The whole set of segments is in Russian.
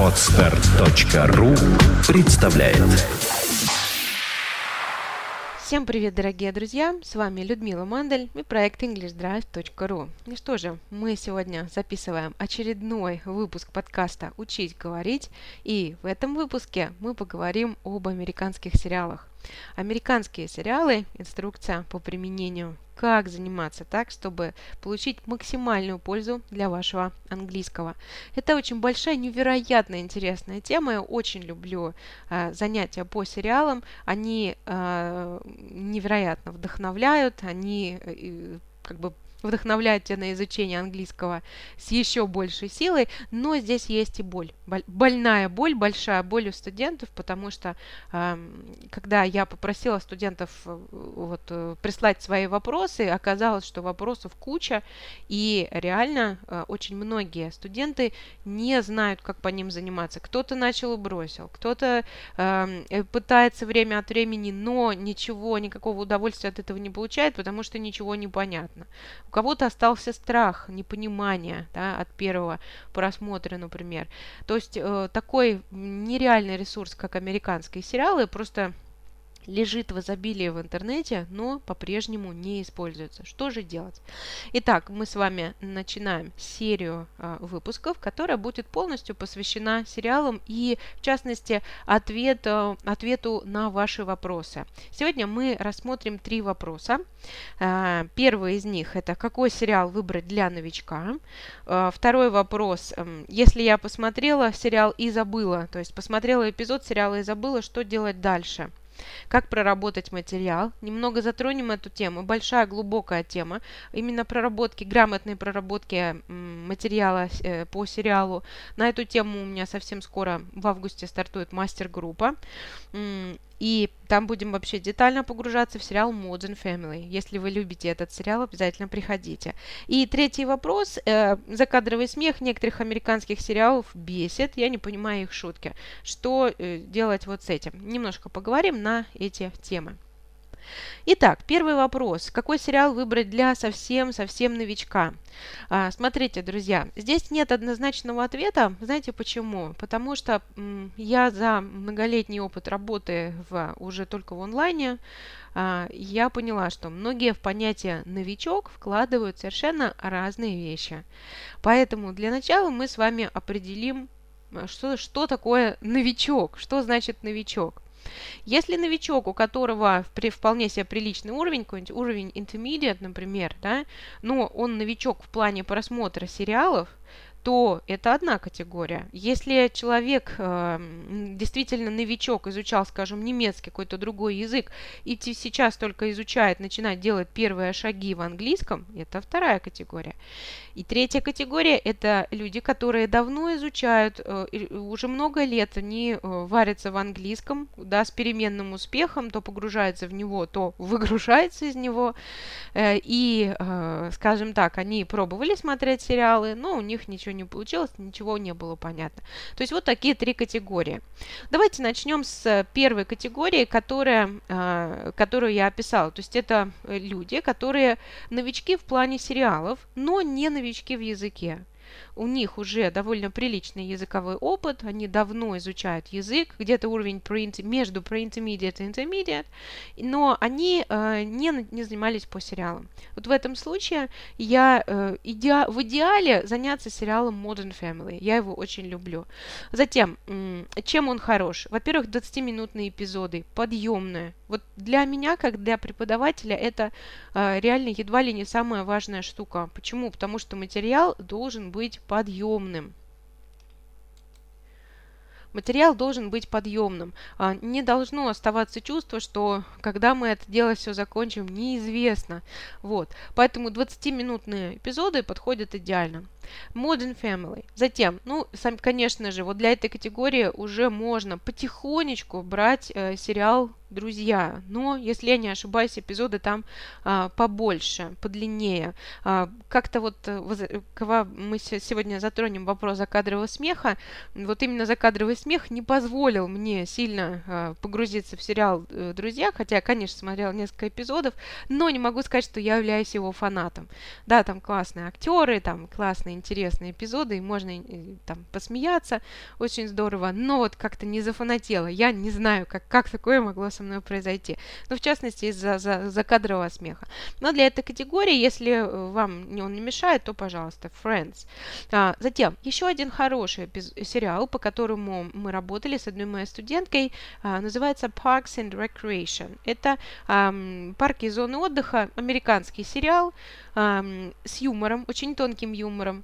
Отстар.ру представляет Всем привет, дорогие друзья! С вами Людмила Мандель и проект EnglishDrive.ru. Ну что же, мы сегодня записываем очередной выпуск подкаста «Учить говорить», и в этом выпуске мы поговорим об американских сериалах. Американские сериалы – инструкция по применению. Как заниматься так, чтобы получить максимальную пользу для вашего английского. Это очень большая, невероятно интересная тема. Я очень люблю э, занятия по сериалам. Они э, невероятно вдохновляют, они э, как бы вдохновляют тебя на изучение английского с еще большей силой, но здесь есть и боль. Больная боль, большая боль у студентов, потому что когда я попросила студентов э, вот, э, прислать свои вопросы, оказалось, что вопросов куча, и реально э, очень многие студенты не знают, как по ним заниматься. Кто-то начал и бросил, кто-то пытается время от времени, но ничего, никакого удовольствия от этого не получает, потому что ничего не понятно кого-то остался страх, непонимание да, от первого просмотра, например. То есть э, такой нереальный ресурс, как американские сериалы, просто лежит в изобилии в интернете, но по-прежнему не используется. Что же делать? Итак, мы с вами начинаем серию э, выпусков, которая будет полностью посвящена сериалам и, в частности, ответ, э, ответу на ваши вопросы. Сегодня мы рассмотрим три вопроса. Э, первый из них – это какой сериал выбрать для новичка. Э, второй вопрос – если я посмотрела сериал и забыла, то есть посмотрела эпизод сериала и забыла, что делать дальше – как проработать материал? Немного затронем эту тему. Большая, глубокая тема. Именно проработки, грамотной проработки материала э, по сериалу. На эту тему у меня совсем скоро в августе стартует мастер-группа. И там будем вообще детально погружаться в сериал Modern Family. Если вы любите этот сериал, обязательно приходите. И третий вопрос. Э, закадровый смех некоторых американских сериалов бесит. Я не понимаю их шутки. Что э, делать вот с этим? Немножко поговорим на эти темы. Итак, первый вопрос. Какой сериал выбрать для совсем-совсем новичка? А, смотрите, друзья, здесь нет однозначного ответа. Знаете почему? Потому что м, я за многолетний опыт работы в, уже только в онлайне, а, я поняла, что многие в понятие «новичок» вкладывают совершенно разные вещи. Поэтому для начала мы с вами определим, что, что такое новичок, что значит новичок. Если новичок, у которого при, вполне себе приличный уровень, какой-нибудь уровень intermediate, например, да, но он новичок в плане просмотра сериалов, то это одна категория. Если человек э, действительно новичок, изучал, скажем, немецкий, какой-то другой язык, и сейчас только изучает, начинает делать первые шаги в английском, это вторая категория. И третья категория – это люди, которые давно изучают, э, уже много лет они э, варятся в английском, да, с переменным успехом, то погружаются в него, то выгружаются из него. Э, и, скажем так, они пробовали смотреть сериалы, но у них ничего не получилось, ничего не было понятно. То есть вот такие три категории. Давайте начнем с первой категории, которая, которую я описала. То есть это люди, которые новички в плане сериалов, но не новички в языке у них уже довольно приличный языковой опыт, они давно изучают язык, где-то уровень pre между pre-intermediate и intermediate, но они э, не, не занимались по сериалам. Вот в этом случае я э, иде в идеале заняться сериалом Modern Family. Я его очень люблю. Затем, чем он хорош? Во-первых, 20-минутные эпизоды, подъемные. Вот для меня, как для преподавателя, это э, реально едва ли не самая важная штука. Почему? Потому что материал должен быть подъемным. Материал должен быть подъемным. А, не должно оставаться чувство, что когда мы это дело все закончим, неизвестно. Вот. Поэтому 20-минутные эпизоды подходят идеально. Modern Family. Затем, ну, сам, конечно же, вот для этой категории уже можно потихонечку брать э, сериал «Друзья». Но, если я не ошибаюсь, эпизоды там а, побольше, подлиннее. А, как-то вот, э, когда мы сегодня затронем вопрос закадрового смеха, вот именно закадровый смех не позволил мне сильно а, погрузиться в сериал э, «Друзья», хотя я, конечно, смотрела несколько эпизодов, но не могу сказать, что я являюсь его фанатом. Да, там классные актеры, там классные интересные эпизоды, и можно и, там посмеяться, очень здорово, но вот как-то не зафанатела. Я не знаю, как, как такое могло со мной произойти. Ну, в частности, из-за за, за кадрового смеха. Но для этой категории, если э, вам он не мешает, то, пожалуйста, Friends. А, затем, еще один хороший сериал, по которому мы работали с одной моей студенткой, а, называется Parks and Recreation. Это а, парки и зоны отдыха, американский сериал, с юмором, очень тонким юмором,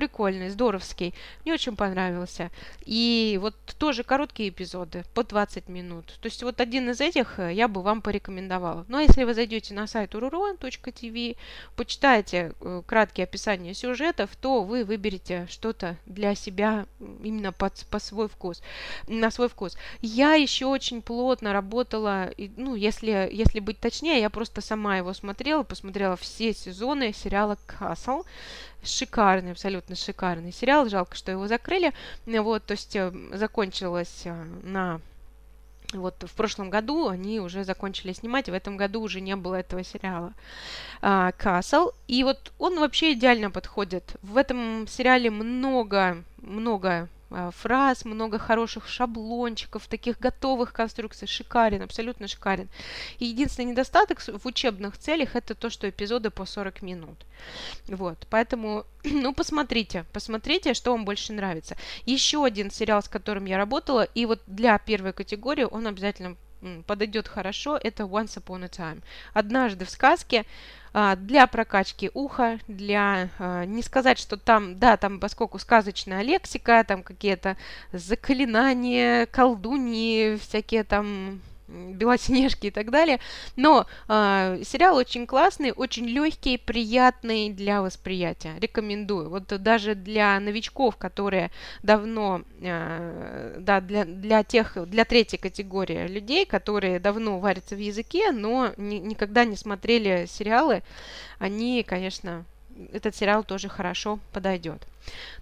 прикольный, здоровский. Мне очень понравился. И вот тоже короткие эпизоды, по 20 минут. То есть вот один из этих э, я бы вам порекомендовала. Ну а если вы зайдете на сайт ururuan.tv, почитаете э, краткие описания сюжетов, то вы выберете что-то для себя именно под, по свой вкус, на свой вкус. Я еще очень плотно работала, ну если, если быть точнее, я просто сама его смотрела, посмотрела все сезоны сериала «Касл». Шикарный, абсолютно шикарный сериал. Жалко, что его закрыли. Вот, то есть э, закончилось э, на вот в прошлом году они уже закончили снимать, в этом году уже не было этого сериала Касл. Uh, и вот он вообще идеально подходит. В этом сериале много, много фраз, много хороших шаблончиков, таких готовых конструкций. Шикарен, абсолютно шикарен. И единственный недостаток в учебных целях это то, что эпизоды по 40 минут. Вот, поэтому, ну, посмотрите, посмотрите, что вам больше нравится. Еще один сериал, с которым я работала, и вот для первой категории он обязательно подойдет хорошо, это Once Upon a Time. Однажды в сказке для прокачки уха, для а, не сказать, что там, да, там поскольку сказочная лексика, там какие-то заклинания, колдуньи, всякие там Белоснежки и так далее. Но э, сериал очень классный, очень легкий, приятный для восприятия. Рекомендую. Вот даже для новичков, которые давно, э, да, для, для тех, для третьей категории людей, которые давно варятся в языке, но ни, никогда не смотрели сериалы, они, конечно, этот сериал тоже хорошо подойдет.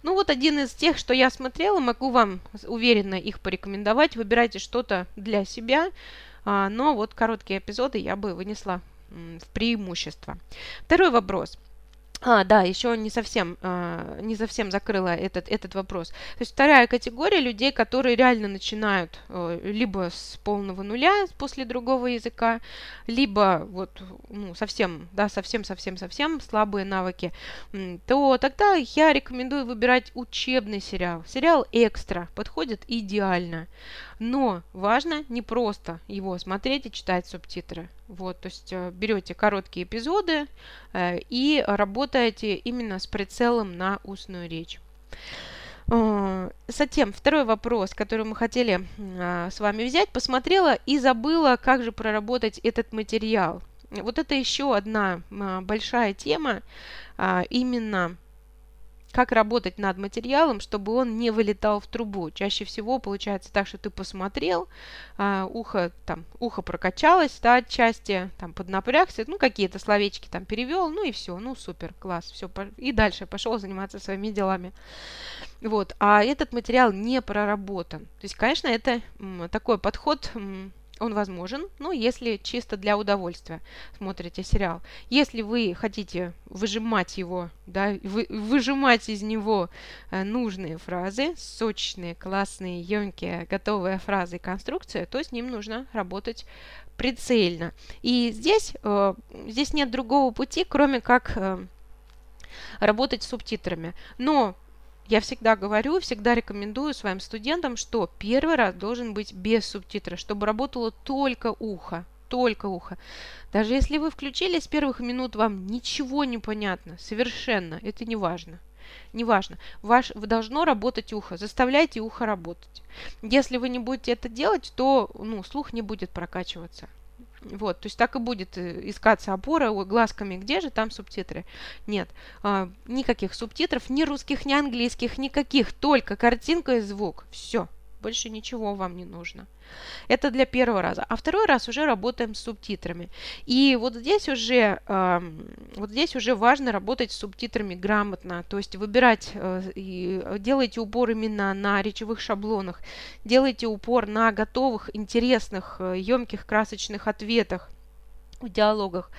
Ну вот один из тех, что я смотрела, могу вам уверенно их порекомендовать. Выбирайте что-то для себя, а, но вот короткие эпизоды я бы вынесла в преимущество. Второй вопрос. А, да, еще не совсем, а, не совсем закрыла этот, этот вопрос. То есть вторая категория людей, которые реально начинают а, либо с полного нуля после другого языка, либо вот ну, совсем, да, совсем-совсем-совсем слабые навыки, то тогда я рекомендую выбирать учебный сериал. Сериал «Экстра» подходит идеально. Но важно не просто его смотреть и читать субтитры. Вот, то есть э, берете короткие эпизоды э, и работаете именно с прицелом на устную речь. Э, затем, второй вопрос, который мы хотели с вами взять, посмотрела и забыла, как же проработать этот материал. Вот это еще одна большая тема, э, именно как работать над материалом, чтобы он не вылетал в трубу. Чаще всего получается так, что ты посмотрел, а, ухо там ухо прокачалось, да, отчасти там поднапрягся, ну какие-то словечки там перевел, ну и все, ну супер, класс, все, и дальше пошел заниматься своими делами. Вот, а этот материал не проработан. То есть, конечно, это такой подход он возможен, но если чисто для удовольствия смотрите сериал. Если вы хотите выжимать его, да, вы, выжимать из него э, нужные фразы, сочные, классные, емкие, готовые фразы и конструкции, то с ним нужно работать прицельно. И здесь, э, здесь нет другого пути, кроме как э, работать с субтитрами. Но я всегда говорю, всегда рекомендую своим студентам, что первый раз должен быть без субтитра, чтобы работало только ухо, только ухо. Даже если вы включили с первых минут, вам ничего не понятно, совершенно, это не важно. Неважно, ваш, должно работать ухо, заставляйте ухо работать. Если вы не будете это делать, то ну, слух не будет прокачиваться. Вот, то есть так и будет э, искаться опора глазками, где же там субтитры. Нет, а, никаких субтитров, ни русских, ни английских, никаких, только картинка и звук. Все. Больше ничего вам не нужно. Это для первого раза. А второй раз уже работаем с субтитрами. И вот здесь уже, э, вот здесь уже важно работать с субтитрами грамотно. То есть выбирать, э, и делайте упор именно на речевых шаблонах. Делайте упор на готовых, интересных, э, емких, красочных ответах в диалогах.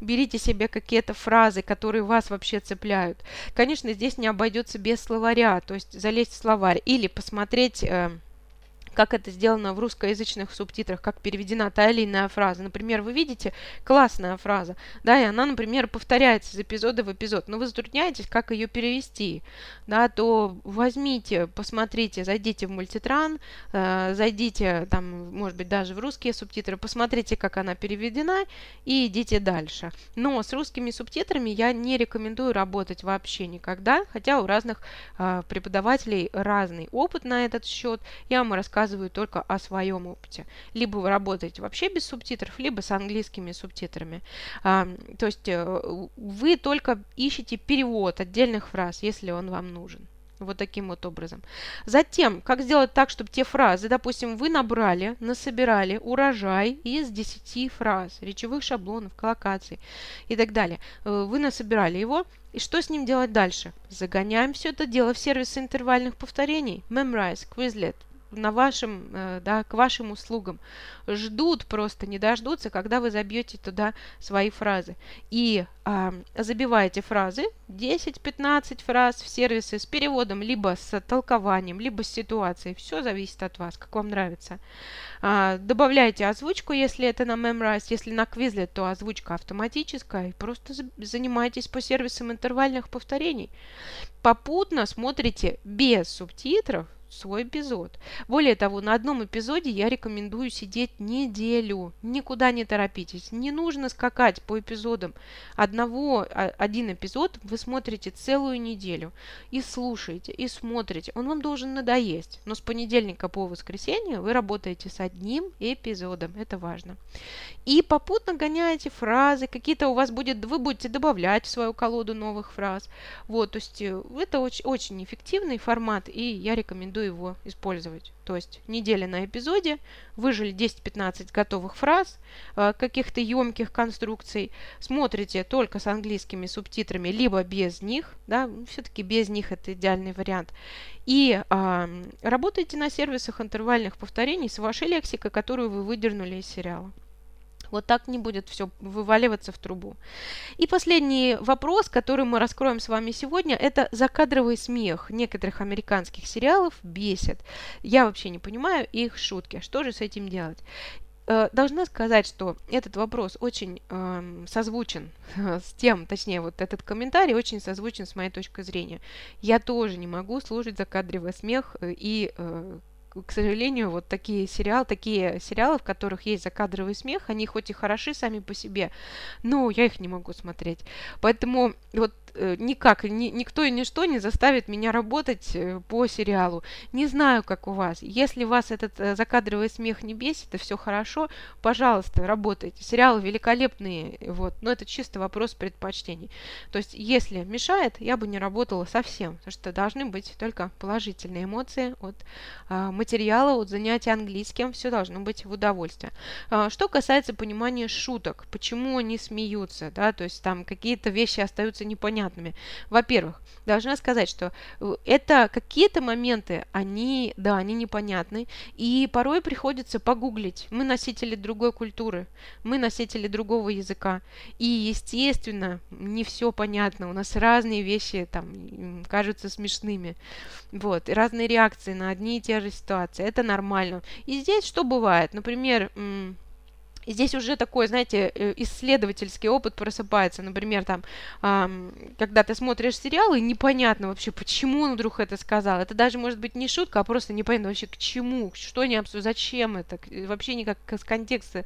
Берите себе какие-то фразы, которые вас вообще цепляют. Конечно, здесь не обойдется без словаря, то есть залезть в словарь или посмотреть... Э, как это сделано в русскоязычных субтитрах, как переведена та или иная фраза. Например, вы видите классная фраза, да, и она, например, повторяется из эпизода в эпизод, но вы затрудняетесь, как ее перевести, да, то возьмите, посмотрите, зайдите в мультитран, э, зайдите, там, может быть, даже в русские субтитры, посмотрите, как она переведена, и идите дальше. Но с русскими субтитрами я не рекомендую работать вообще никогда, хотя у разных э, преподавателей разный опыт на этот счет. Я вам рассказываю рассказываю только о своем опыте. Либо вы работаете вообще без субтитров, либо с английскими субтитрами. А, то есть э, вы только ищете перевод отдельных фраз, если он вам нужен. Вот таким вот образом. Затем, как сделать так, чтобы те фразы, допустим, вы набрали, насобирали урожай из 10 фраз, речевых шаблонов, коллокаций и так далее. Э, вы насобирали его, и что с ним делать дальше? Загоняем все это дело в сервисы интервальных повторений. Memrise, Quizlet, на вашем, э, да, к вашим услугам. Ждут просто, не дождутся, когда вы забьете туда свои фразы. И а, забиваете фразы, 10-15 фраз в сервисы с переводом, либо с толкованием, либо с ситуацией. Все зависит от вас, как вам нравится. А, добавляйте озвучку, если это на Memrise, если на Quizlet, то озвучка автоматическая. И просто занимайтесь по сервисам интервальных повторений. Попутно смотрите без субтитров свой эпизод. Более того, на одном эпизоде я рекомендую сидеть неделю. Никуда не торопитесь. Не нужно скакать по эпизодам. Одного, а, один эпизод вы смотрите целую неделю. И слушаете, и смотрите. Он вам должен надоесть. Но с понедельника по воскресенье вы работаете с одним эпизодом. Это важно. И попутно гоняете фразы. Какие-то у вас будет, вы будете добавлять в свою колоду новых фраз. Вот, то есть э, это очень, очень эффективный формат. И я рекомендую рекомендую его использовать. То есть неделя на эпизоде, выжили 10-15 готовых фраз, э, каких-то емких конструкций, смотрите только с английскими субтитрами, либо без них, да, все-таки без них это идеальный вариант, и а, работайте на сервисах интервальных повторений с вашей лексикой, которую вы выдернули из сериала. Вот так не будет все вываливаться в трубу. И последний вопрос, который мы раскроем с вами сегодня, это закадровый смех некоторых американских сериалов бесит. Я вообще не понимаю их шутки. Что же с этим делать? Э, должна сказать, что этот вопрос очень э, созвучен с тем, точнее, вот этот комментарий очень созвучен с моей точки зрения. Я тоже не могу слушать закадровый смех и э, к сожалению, вот такие сериалы, такие сериалы, в которых есть закадровый смех, они хоть и хороши сами по себе, но я их не могу смотреть. Поэтому вот Э, никак, ни, никто и ничто не заставит меня работать э, по сериалу. Не знаю, как у вас. Если вас этот э, закадровый смех не бесит, и все хорошо, пожалуйста, работайте. Сериалы великолепные, вот, но это чисто вопрос предпочтений. То есть, если мешает, я бы не работала совсем, потому что должны быть только положительные эмоции от а, материала, от занятия английским, все должно быть в удовольствие. А, что касается понимания шуток, почему они смеются, да, то есть там какие-то вещи остаются непонятными, непонятными. Во-первых, должна сказать, что э, это какие-то моменты, они, да, они непонятны, и порой приходится погуглить. Мы носители другой культуры, мы носители другого языка, и, естественно, не все понятно, у нас разные вещи там кажутся смешными, вот, и разные реакции на одни и те же ситуации, это нормально. И здесь что бывает? Например, здесь уже такой, знаете, э, исследовательский опыт просыпается. Например, там, когда ты смотришь сериал, и непонятно вообще, почему он вдруг это сказал. Это даже может быть не шутка, а просто непонятно вообще к чему, что они обсуждают, зачем это, вообще никак с контекста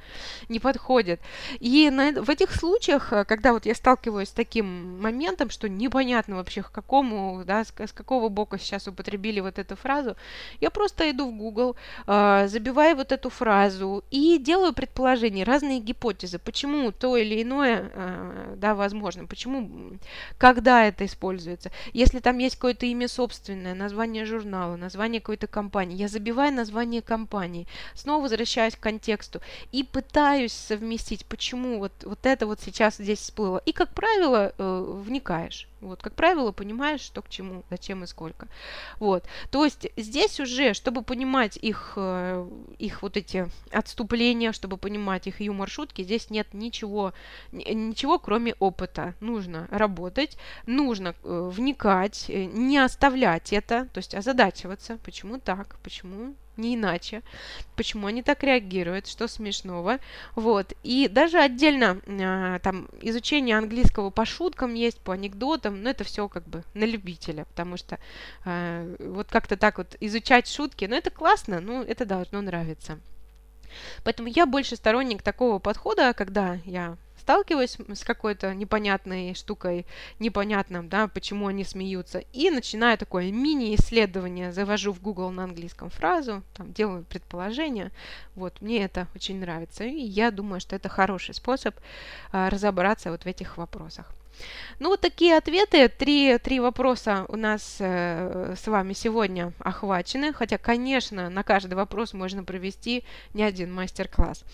не подходит. И на, в этих случаях, э, когда вот я сталкиваюсь с таким моментом, что непонятно вообще, к какому, да, с, с какого бока сейчас употребили вот эту фразу, я просто иду в Google, э, забиваю вот эту фразу и делаю предположение, предположений, разные гипотезы, почему то или иное, э, да, возможно, почему, когда это используется. Если там есть какое-то имя собственное, название журнала, название какой-то компании, я забиваю название компании, снова возвращаюсь к контексту и пытаюсь совместить, почему вот, вот это вот сейчас здесь всплыло. И, как правило, э, вникаешь Вот, как правило, понимаешь, что к чему, зачем и сколько. Вот, то есть здесь уже, чтобы понимать их, э, их вот эти отступления, чтобы понимать их юмор, шутки, здесь нет ничего, ничего кроме опыта. Нужно работать, нужно э, вникать, э, не оставлять это, то есть озадачиваться, почему так, почему не иначе. Почему они так реагируют, что смешного. Вот. И даже отдельно э, там изучение английского по шуткам есть, по анекдотам, но это все как бы на любителя, потому что э, вот как-то так вот изучать шутки, ну это классно, ну это должно нравиться. Поэтому я больше сторонник такого подхода, когда я сталкиваюсь с какой-то непонятной штукой, непонятным, да, почему они смеются, и начинаю такое мини-исследование, завожу в Google на английском фразу, там делаю предположение, вот, мне это очень нравится, и я думаю, что это хороший способ а, разобраться вот в этих вопросах. Ну, вот такие ответы. Три, три вопроса у нас э, с вами сегодня охвачены. Хотя, конечно, на каждый вопрос можно провести не один мастер-класс.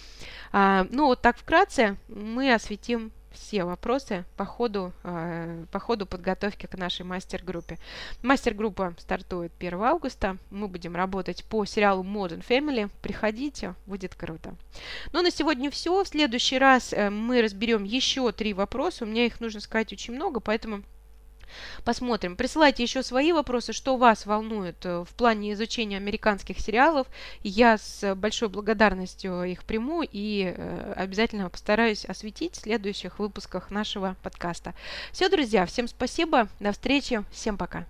А, ну, вот так вкратце мы осветим все вопросы по ходу, э, по ходу подготовки к нашей мастер-группе. Мастер-группа стартует 1 августа. Мы будем работать по сериалу Modern Family. Приходите, будет круто. Ну, на сегодня все. В следующий раз э, мы разберем еще три вопроса. У меня их нужно сказать очень много, поэтому Посмотрим. Присылайте еще свои вопросы, что вас волнует э, в плане изучения американских сериалов. Я с большой благодарностью их приму и э, обязательно постараюсь осветить в следующих выпусках нашего подкаста. Все, друзья, всем спасибо, до встречи, всем пока.